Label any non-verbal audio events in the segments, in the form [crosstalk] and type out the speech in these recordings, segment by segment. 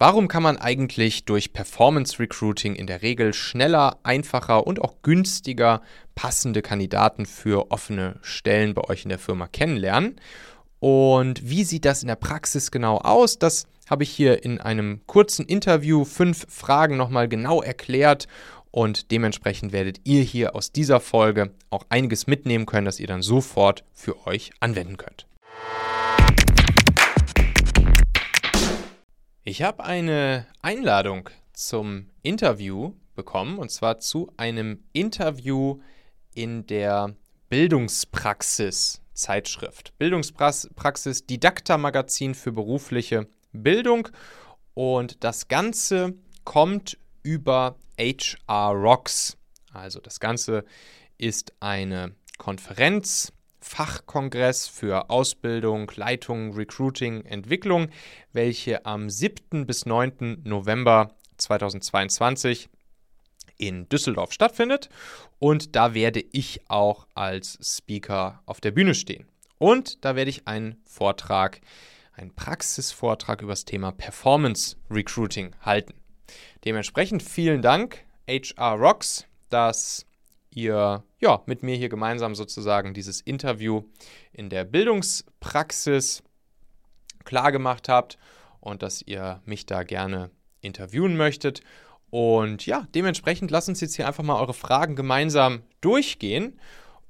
Warum kann man eigentlich durch Performance Recruiting in der Regel schneller, einfacher und auch günstiger passende Kandidaten für offene Stellen bei euch in der Firma kennenlernen? Und wie sieht das in der Praxis genau aus? Das habe ich hier in einem kurzen Interview fünf Fragen nochmal genau erklärt und dementsprechend werdet ihr hier aus dieser Folge auch einiges mitnehmen können, das ihr dann sofort für euch anwenden könnt. Ich habe eine Einladung zum Interview bekommen und zwar zu einem Interview in der Bildungspraxis Zeitschrift. Bildungspraxis Didakta Magazin für berufliche Bildung und das Ganze kommt über HR Rocks. Also das Ganze ist eine Konferenz Fachkongress für Ausbildung, Leitung, Recruiting, Entwicklung, welche am 7. bis 9. November 2022 in Düsseldorf stattfindet. Und da werde ich auch als Speaker auf der Bühne stehen. Und da werde ich einen Vortrag, einen Praxisvortrag über das Thema Performance Recruiting halten. Dementsprechend vielen Dank, HR Rocks, dass ihr ja, mit mir hier gemeinsam sozusagen dieses Interview in der Bildungspraxis klargemacht habt und dass ihr mich da gerne interviewen möchtet. Und ja, dementsprechend lasst uns jetzt hier einfach mal eure Fragen gemeinsam durchgehen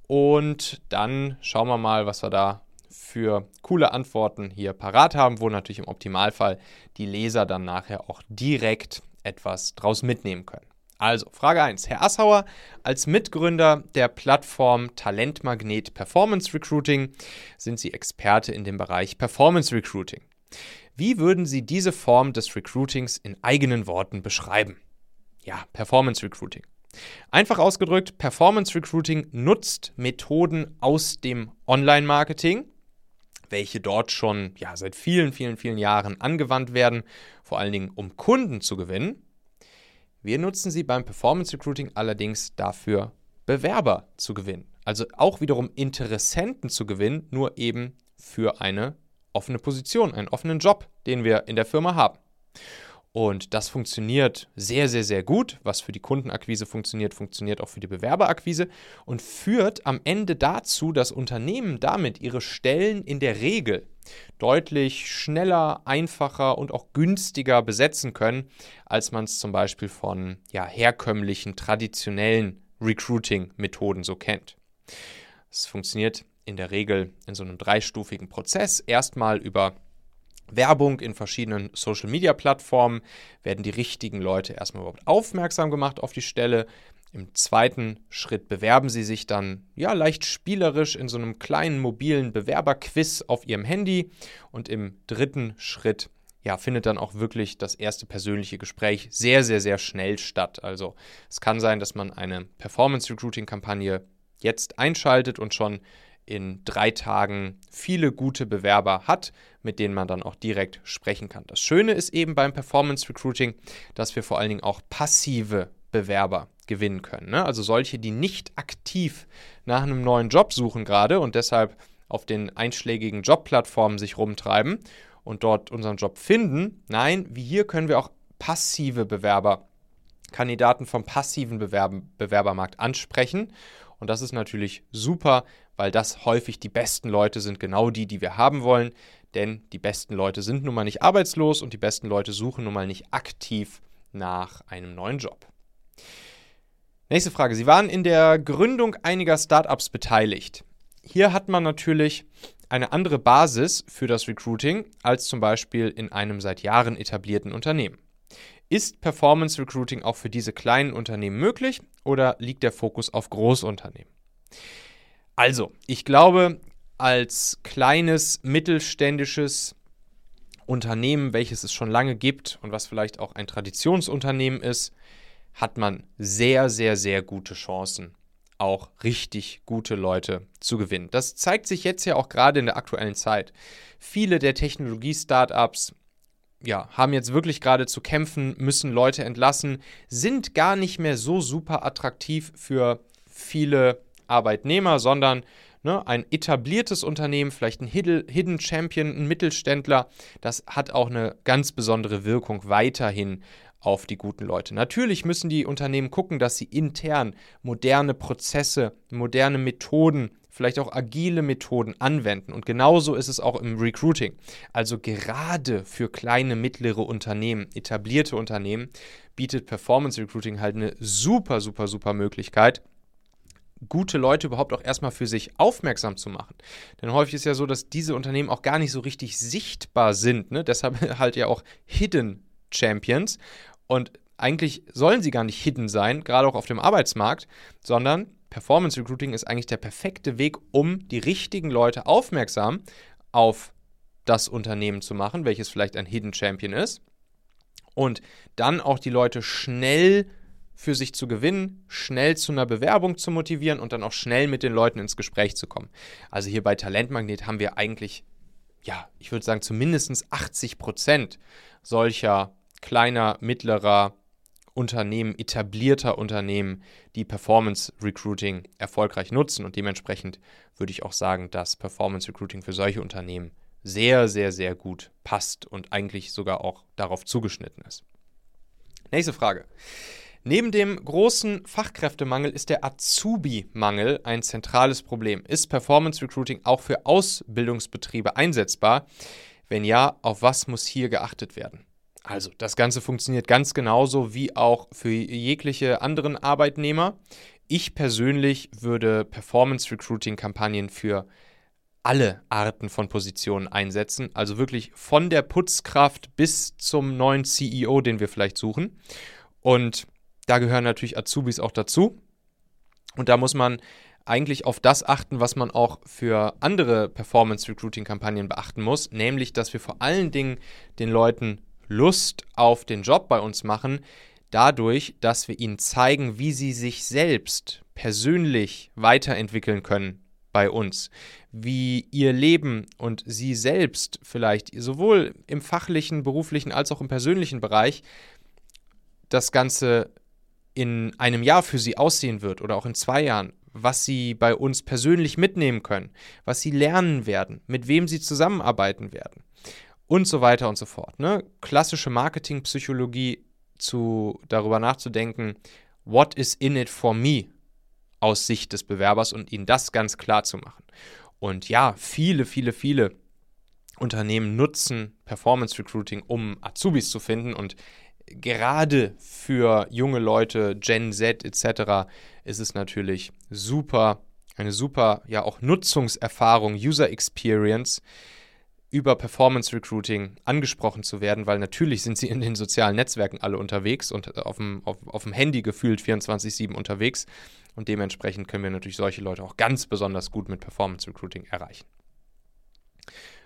und dann schauen wir mal, was wir da für coole Antworten hier parat haben, wo natürlich im Optimalfall die Leser dann nachher auch direkt etwas draus mitnehmen können. Also, Frage 1. Herr Assauer, als Mitgründer der Plattform Talentmagnet Performance Recruiting sind Sie Experte in dem Bereich Performance Recruiting. Wie würden Sie diese Form des Recruitings in eigenen Worten beschreiben? Ja, Performance Recruiting. Einfach ausgedrückt, Performance Recruiting nutzt Methoden aus dem Online-Marketing, welche dort schon ja, seit vielen, vielen, vielen Jahren angewandt werden, vor allen Dingen um Kunden zu gewinnen wir nutzen sie beim Performance Recruiting allerdings dafür, Bewerber zu gewinnen. Also auch wiederum Interessenten zu gewinnen, nur eben für eine offene Position, einen offenen Job, den wir in der Firma haben. Und das funktioniert sehr, sehr, sehr gut. Was für die Kundenakquise funktioniert, funktioniert auch für die Bewerberakquise und führt am Ende dazu, dass Unternehmen damit ihre Stellen in der Regel deutlich schneller, einfacher und auch günstiger besetzen können, als man es zum Beispiel von ja, herkömmlichen, traditionellen Recruiting-Methoden so kennt. Es funktioniert in der Regel in so einem dreistufigen Prozess. Erstmal über Werbung in verschiedenen Social-Media-Plattformen werden die richtigen Leute erstmal überhaupt aufmerksam gemacht auf die Stelle. Im zweiten Schritt bewerben sie sich dann ja leicht spielerisch in so einem kleinen mobilen Bewerberquiz auf ihrem Handy und im dritten Schritt ja, findet dann auch wirklich das erste persönliche Gespräch sehr, sehr, sehr schnell statt. Also es kann sein, dass man eine Performance-Recruiting-Kampagne jetzt einschaltet und schon in drei Tagen viele gute Bewerber hat, mit denen man dann auch direkt sprechen kann. Das Schöne ist eben beim Performance Recruiting, dass wir vor allen Dingen auch passive Bewerber gewinnen können. Ne? Also solche, die nicht aktiv nach einem neuen Job suchen gerade und deshalb auf den einschlägigen Jobplattformen sich rumtreiben und dort unseren Job finden. Nein, wie hier können wir auch passive Bewerber, Kandidaten vom passiven Bewerben, Bewerbermarkt ansprechen. Und das ist natürlich super, weil das häufig die besten Leute sind, genau die, die wir haben wollen. Denn die besten Leute sind nun mal nicht arbeitslos und die besten Leute suchen nun mal nicht aktiv nach einem neuen Job. Nächste Frage. Sie waren in der Gründung einiger Startups beteiligt. Hier hat man natürlich eine andere Basis für das Recruiting als zum Beispiel in einem seit Jahren etablierten Unternehmen. Ist Performance Recruiting auch für diese kleinen Unternehmen möglich oder liegt der Fokus auf Großunternehmen? Also, ich glaube, als kleines mittelständisches Unternehmen, welches es schon lange gibt und was vielleicht auch ein Traditionsunternehmen ist, hat man sehr, sehr, sehr gute Chancen, auch richtig gute Leute zu gewinnen. Das zeigt sich jetzt ja auch gerade in der aktuellen Zeit. Viele der Technologie-Startups ja, haben jetzt wirklich gerade zu kämpfen, müssen Leute entlassen, sind gar nicht mehr so super attraktiv für viele Arbeitnehmer, sondern Ne? Ein etabliertes Unternehmen, vielleicht ein Hidden Champion, ein Mittelständler, das hat auch eine ganz besondere Wirkung weiterhin auf die guten Leute. Natürlich müssen die Unternehmen gucken, dass sie intern moderne Prozesse, moderne Methoden, vielleicht auch agile Methoden anwenden. Und genauso ist es auch im Recruiting. Also gerade für kleine, mittlere Unternehmen, etablierte Unternehmen, bietet Performance Recruiting halt eine super, super, super Möglichkeit, gute Leute überhaupt auch erstmal für sich aufmerksam zu machen. Denn häufig ist ja so, dass diese Unternehmen auch gar nicht so richtig sichtbar sind. Ne? Deshalb [laughs] halt ja auch Hidden Champions. Und eigentlich sollen sie gar nicht hidden sein, gerade auch auf dem Arbeitsmarkt, sondern Performance Recruiting ist eigentlich der perfekte Weg, um die richtigen Leute aufmerksam auf das Unternehmen zu machen, welches vielleicht ein Hidden Champion ist. Und dann auch die Leute schnell für sich zu gewinnen, schnell zu einer Bewerbung zu motivieren und dann auch schnell mit den Leuten ins Gespräch zu kommen. Also hier bei Talentmagnet haben wir eigentlich, ja, ich würde sagen, zumindest 80 Prozent solcher kleiner, mittlerer Unternehmen, etablierter Unternehmen, die Performance Recruiting erfolgreich nutzen. Und dementsprechend würde ich auch sagen, dass Performance Recruiting für solche Unternehmen sehr, sehr, sehr gut passt und eigentlich sogar auch darauf zugeschnitten ist. Nächste Frage. Neben dem großen Fachkräftemangel ist der Azubi-Mangel ein zentrales Problem. Ist Performance Recruiting auch für Ausbildungsbetriebe einsetzbar? Wenn ja, auf was muss hier geachtet werden? Also, das Ganze funktioniert ganz genauso wie auch für jegliche anderen Arbeitnehmer. Ich persönlich würde Performance Recruiting Kampagnen für alle Arten von Positionen einsetzen, also wirklich von der Putzkraft bis zum neuen CEO, den wir vielleicht suchen. Und da gehören natürlich Azubis auch dazu. Und da muss man eigentlich auf das achten, was man auch für andere Performance Recruiting Kampagnen beachten muss, nämlich dass wir vor allen Dingen den Leuten Lust auf den Job bei uns machen, dadurch, dass wir ihnen zeigen, wie sie sich selbst persönlich weiterentwickeln können bei uns, wie ihr Leben und sie selbst vielleicht sowohl im fachlichen, beruflichen als auch im persönlichen Bereich das Ganze in einem Jahr für sie aussehen wird oder auch in zwei Jahren, was sie bei uns persönlich mitnehmen können, was sie lernen werden, mit wem sie zusammenarbeiten werden und so weiter und so fort. Ne? Klassische Marketingpsychologie zu darüber nachzudenken, what is in it for me aus Sicht des Bewerbers und ihnen das ganz klar zu machen. Und ja, viele, viele, viele Unternehmen nutzen Performance Recruiting, um Azubis zu finden und gerade für junge Leute, Gen Z etc., ist es natürlich super, eine super, ja auch Nutzungserfahrung, User Experience, über Performance Recruiting angesprochen zu werden, weil natürlich sind sie in den sozialen Netzwerken alle unterwegs und auf dem, auf, auf dem Handy gefühlt 24-7 unterwegs. Und dementsprechend können wir natürlich solche Leute auch ganz besonders gut mit Performance Recruiting erreichen.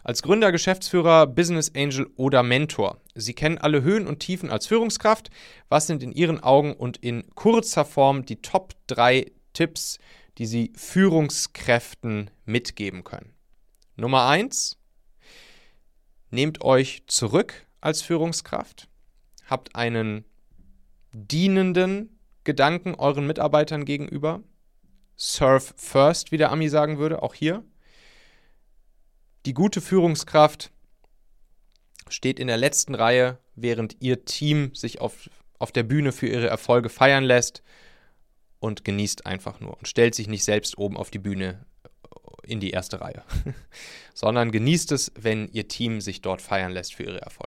Als Gründer, Geschäftsführer, Business Angel oder Mentor. Sie kennen alle Höhen und Tiefen als Führungskraft. Was sind in Ihren Augen und in kurzer Form die Top 3 Tipps, die Sie Führungskräften mitgeben können? Nummer 1 Nehmt euch zurück als Führungskraft, habt einen dienenden Gedanken euren Mitarbeitern gegenüber. Serve first, wie der Ami sagen würde, auch hier. Die gute Führungskraft steht in der letzten Reihe, während ihr Team sich auf, auf der Bühne für ihre Erfolge feiern lässt und genießt einfach nur und stellt sich nicht selbst oben auf die Bühne in die erste Reihe, [laughs] sondern genießt es, wenn Ihr Team sich dort feiern lässt für Ihre Erfolge.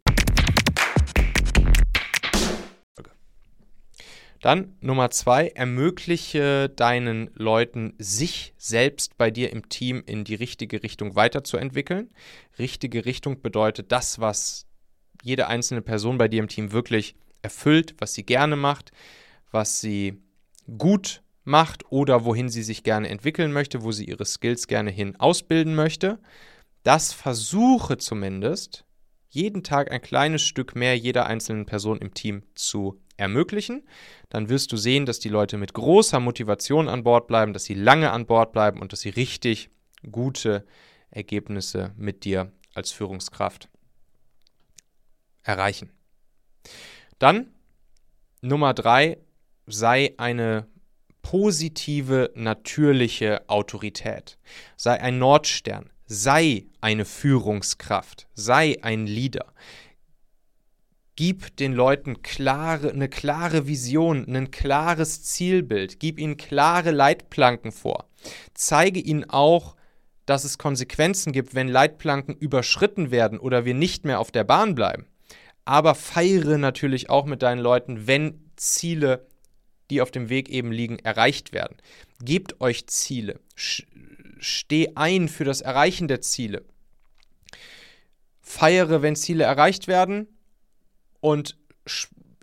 Dann Nummer zwei, ermögliche deinen Leuten, sich selbst bei dir im Team in die richtige Richtung weiterzuentwickeln. Richtige Richtung bedeutet das, was jede einzelne Person bei dir im Team wirklich erfüllt, was sie gerne macht, was sie gut macht oder wohin sie sich gerne entwickeln möchte, wo sie ihre Skills gerne hin ausbilden möchte. Das versuche zumindest jeden Tag ein kleines Stück mehr jeder einzelnen Person im Team zu ermöglichen. Dann wirst du sehen, dass die Leute mit großer Motivation an Bord bleiben, dass sie lange an Bord bleiben und dass sie richtig gute Ergebnisse mit dir als Führungskraft erreichen. Dann Nummer drei, sei eine positive, natürliche Autorität. Sei ein Nordstern. Sei eine Führungskraft. Sei ein Leader. Gib den Leuten klare, eine klare Vision, ein klares Zielbild. Gib ihnen klare Leitplanken vor. Zeige ihnen auch, dass es Konsequenzen gibt, wenn Leitplanken überschritten werden oder wir nicht mehr auf der Bahn bleiben. Aber feiere natürlich auch mit deinen Leuten, wenn Ziele, die auf dem Weg eben liegen, erreicht werden. Gebt euch Ziele. Steh ein für das Erreichen der Ziele. Feiere, wenn Ziele erreicht werden und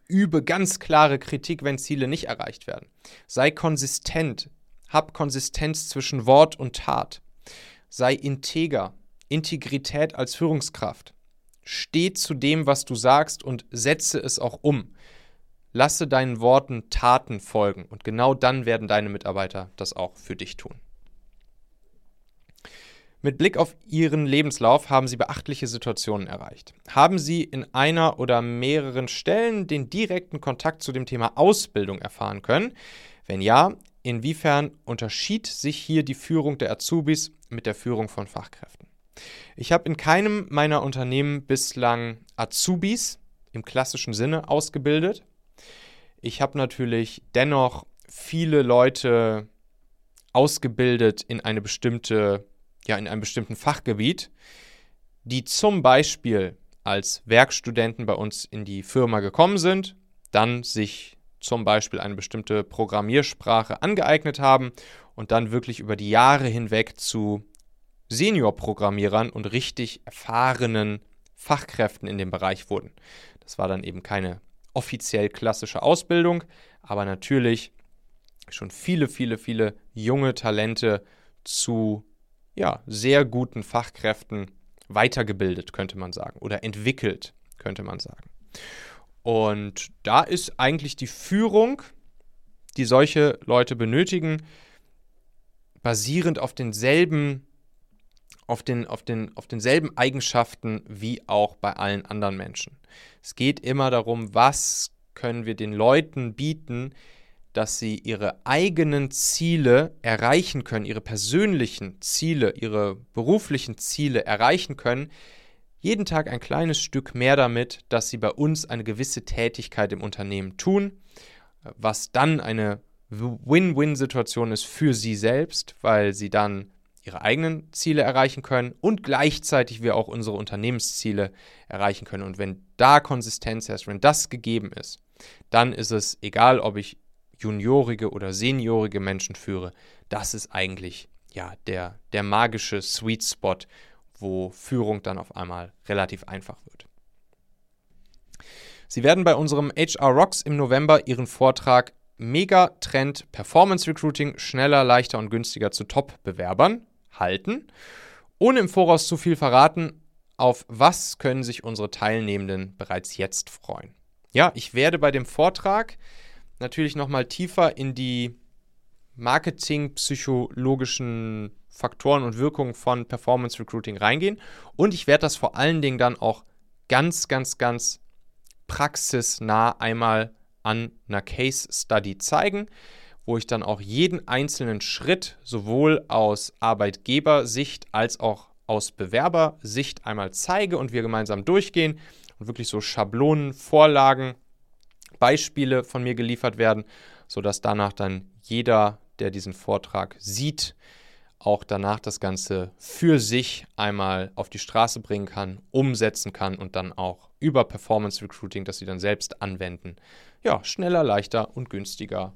übe ganz klare Kritik, wenn Ziele nicht erreicht werden. Sei konsistent, hab Konsistenz zwischen Wort und Tat. Sei integer, Integrität als Führungskraft. Steh zu dem, was du sagst und setze es auch um. Lasse deinen Worten Taten folgen und genau dann werden deine Mitarbeiter das auch für dich tun. Mit Blick auf Ihren Lebenslauf haben Sie beachtliche Situationen erreicht. Haben Sie in einer oder mehreren Stellen den direkten Kontakt zu dem Thema Ausbildung erfahren können? Wenn ja, inwiefern unterschied sich hier die Führung der Azubis mit der Führung von Fachkräften? Ich habe in keinem meiner Unternehmen bislang Azubis im klassischen Sinne ausgebildet. Ich habe natürlich dennoch viele Leute ausgebildet in eine bestimmte ja in einem bestimmten Fachgebiet, die zum Beispiel als Werkstudenten bei uns in die Firma gekommen sind, dann sich zum Beispiel eine bestimmte Programmiersprache angeeignet haben und dann wirklich über die Jahre hinweg zu Senior-Programmierern und richtig erfahrenen Fachkräften in dem Bereich wurden. Das war dann eben keine offiziell klassische Ausbildung, aber natürlich schon viele, viele, viele junge Talente zu ja, sehr guten Fachkräften weitergebildet, könnte man sagen, oder entwickelt, könnte man sagen. Und da ist eigentlich die Führung, die solche Leute benötigen, basierend auf denselben, auf, den, auf, den, auf denselben Eigenschaften wie auch bei allen anderen Menschen. Es geht immer darum, was können wir den Leuten bieten, dass sie ihre eigenen Ziele erreichen können, ihre persönlichen Ziele, ihre beruflichen Ziele erreichen können, jeden Tag ein kleines Stück mehr damit, dass sie bei uns eine gewisse Tätigkeit im Unternehmen tun, was dann eine Win-Win-Situation ist für sie selbst, weil sie dann ihre eigenen Ziele erreichen können und gleichzeitig wir auch unsere Unternehmensziele erreichen können. Und wenn da Konsistenz herrscht, wenn das gegeben ist, dann ist es egal, ob ich juniorige oder seniorige Menschen führe, das ist eigentlich ja der, der magische Sweet Spot, wo Führung dann auf einmal relativ einfach wird. Sie werden bei unserem HR Rocks im November Ihren Vortrag Mega-Trend Performance Recruiting schneller, leichter und günstiger zu Top-Bewerbern halten. Ohne im Voraus zu viel verraten, auf was können sich unsere Teilnehmenden bereits jetzt freuen? Ja, ich werde bei dem Vortrag natürlich nochmal tiefer in die marketingpsychologischen Faktoren und Wirkungen von Performance Recruiting reingehen. Und ich werde das vor allen Dingen dann auch ganz, ganz, ganz praxisnah einmal an einer Case Study zeigen, wo ich dann auch jeden einzelnen Schritt sowohl aus Arbeitgebersicht als auch aus Bewerbersicht einmal zeige und wir gemeinsam durchgehen und wirklich so Schablonen, Vorlagen Beispiele von mir geliefert werden, sodass danach dann jeder, der diesen Vortrag sieht, auch danach das Ganze für sich einmal auf die Straße bringen kann, umsetzen kann und dann auch über Performance Recruiting, das sie dann selbst anwenden, ja, schneller, leichter und günstiger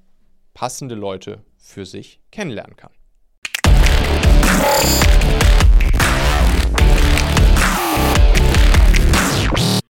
passende Leute für sich kennenlernen kann.